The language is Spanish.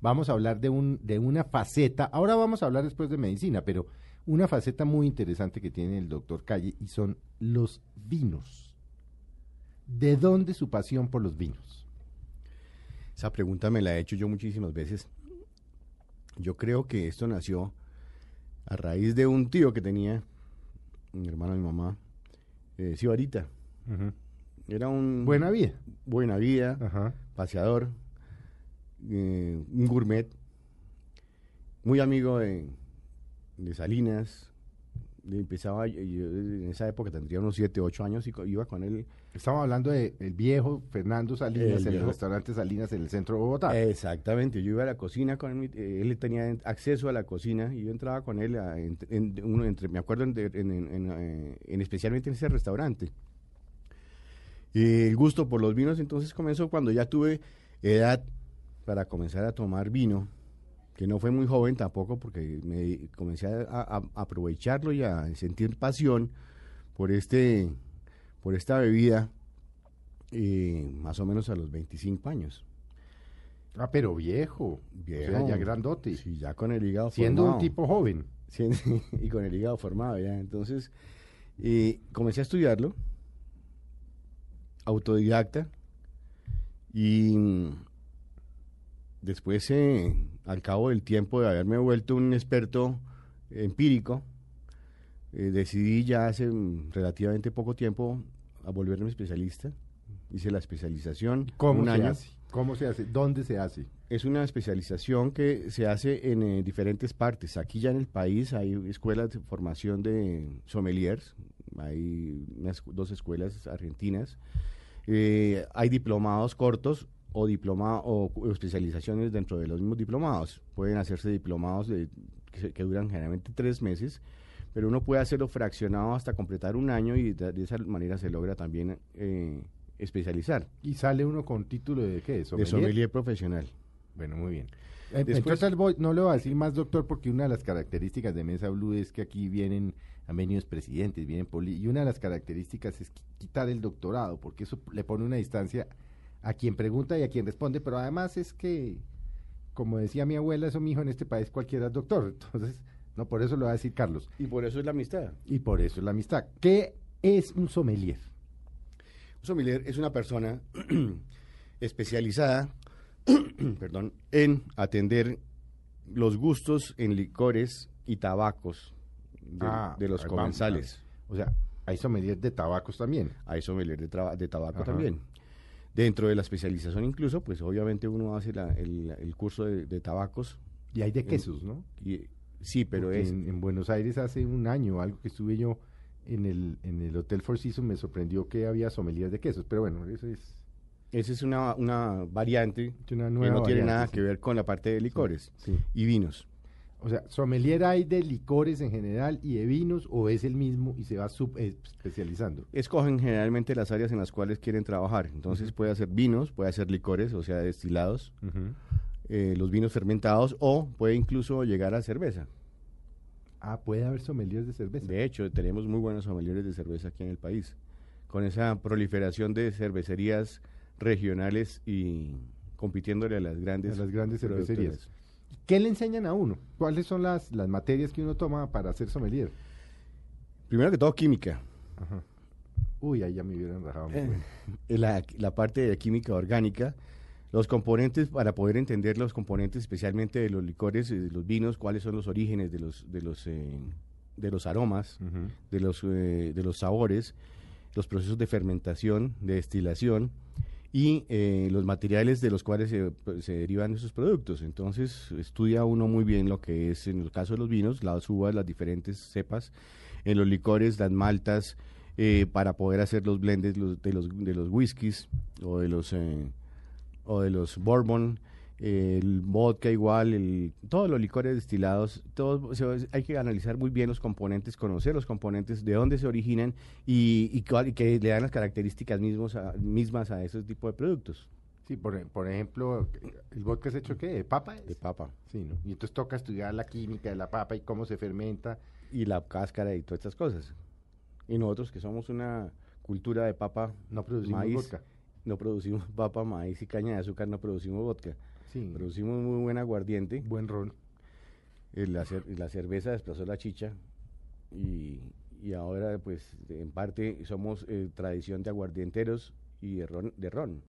vamos a hablar de, un, de una faceta, ahora vamos a hablar después de medicina, pero una faceta muy interesante que tiene el doctor Calle y son los vinos. ¿De dónde su pasión por los vinos? Esa pregunta me la he hecho yo muchísimas veces. Yo creo que esto nació a raíz de un tío que tenía, mi hermano mi mamá, eh, Sibarita. Era un... Buena vida. Buena vida, paseador, eh, un gourmet, muy amigo de, de Salinas. Empezaba, yo, en esa época tendría unos 7, 8 años y iba con él. Estamos hablando del el viejo Fernando Salinas, en el restaurante Salinas en el centro de Bogotá. Exactamente, yo iba a la cocina con él, eh, él tenía acceso a la cocina y yo entraba con él, en, uno, entre, me acuerdo en, eh, en, especialmente en ese restaurante. Y el gusto por los vinos entonces comenzó cuando ya tuve edad para comenzar a tomar vino, que no fue muy joven tampoco porque me comencé a, aprovecharlo y a sentir pasión por este por esta bebida eh, más o menos a los 25 años. Ah, pero viejo, viejo, ya grandote. Sí, ya con el hígado Siendo un tipo joven. y con el hígado formado ya. Entonces, eh, comencé a estudiarlo autodidacta y después, eh, al cabo del tiempo de haberme vuelto un experto empírico, eh, decidí ya hace mm, relativamente poco tiempo a volverme especialista. Hice la especialización. ¿Cómo se hace? ¿Cómo se hace? ¿Dónde se hace? Es una especialización que se hace en eh, diferentes partes. Aquí ya en el país hay escuelas de formación de sommeliers, hay dos escuelas argentinas eh, hay diplomados cortos o, diploma, o, especializaciones dentro de los mismos diplomados. Pueden hacerse diplomados de, que, duran generalmente tres meses, pero uno puede hacerlo fraccionado hasta completar un año y de, esa manera se logra también eh, especializar. ¿Y sale uno con título de qué? ¿Sommelier? De sommelier profesional. Bueno, muy bien. Eh, Después, Entonces, no le voy a decir más, doctor, porque una de las características de Mesa Blue es que aquí vienen, han venido presidentes, vienen poli, y una de las características es quitar el doctorado, porque eso le pone una distancia a quien pregunta y a quien responde, pero además es que, como decía mi abuela, eso mi hijo en este país cualquiera es doctor, entonces, no, por eso lo va a decir Carlos. Y por eso es la amistad. Y por eso es la amistad. ¿Qué es un sommelier? Un sommelier es una persona especializada perdón, en atender los gustos en licores y tabacos de, ah, los comensales. O sea, hay sommelier de tabacos también. Hay sommelier de, de tabaco también. Dentro de la especialización incluso, pues obviamente uno hace el, curso de, tabacos. Y hay de quesos, ¿no? sí, pero es... En, Buenos Aires hace un año, algo que estuve yo en el, en el Hotel Four Seasons, me sorprendió que había sommelier de quesos. Pero bueno, eso es esa es una, una variante una que no tiene nada que ver con la parte de licores y vinos. O sea, sommelier hay de licores en general y de vinos o es el mismo y se va sub eh, especializando. Escogen generalmente las áreas en las cuales quieren trabajar. Entonces puede hacer vinos, puede hacer licores, o sea, destilados, eh, los vinos fermentados o puede incluso llegar a cerveza. Ah, puede haber sommeliers de cerveza. De hecho, tenemos muy buenos sommeliers de cerveza aquí en el país. Con esa proliferación de cervecerías regionales y compitiéndole a las grandes, las grandes cervecerías. ¿Qué le enseñan a uno? ¿Cuáles son las, las materias que uno toma para hacer sommelier? Primero que todo, química. Uy, ahí ya me hubieran rajado. Eh, la, la, parte de química orgánica, los componentes, para poder entender los componentes, especialmente de los licores y de los vinos, cuáles son los orígenes de los, de los, eh, de los aromas, de, los, eh, de los sabores, los procesos de fermentación, de destilación, y eh, los materiales de los cuales pues, se, derivan esos productos. Entonces estudia uno muy bien lo que es, en el caso de los vinos, las uvas, las diferentes cepas, en los licores, las maltas, eh, para poder hacer los blends de, los, de los whiskies o de los, eh, o de los bourbon, el vodka igual, el, todos los licores destilados, todos, hay que analizar muy bien los componentes, conocer los componentes, de dónde se originan y, y, que le dan las características mismos mismas a ese tipo de productos. Sí, por, por ejemplo, ¿el vodka es hecho qué? ¿De papa? De papa. Sí, ¿no? Y entonces toca estudiar la química de la papa y cómo se fermenta. Y la cáscara y todas estas cosas. Y nosotros que somos una cultura de papa, no producimos vodka. No producimos papa, maíz y caña de azúcar, no producimos vodka. Producimos muy buen aguardiente. Buen ron. La, la, cerveza desplazó la chicha y, y, ahora pues en parte somos eh, tradición de aguardienteros y de ron. De ron.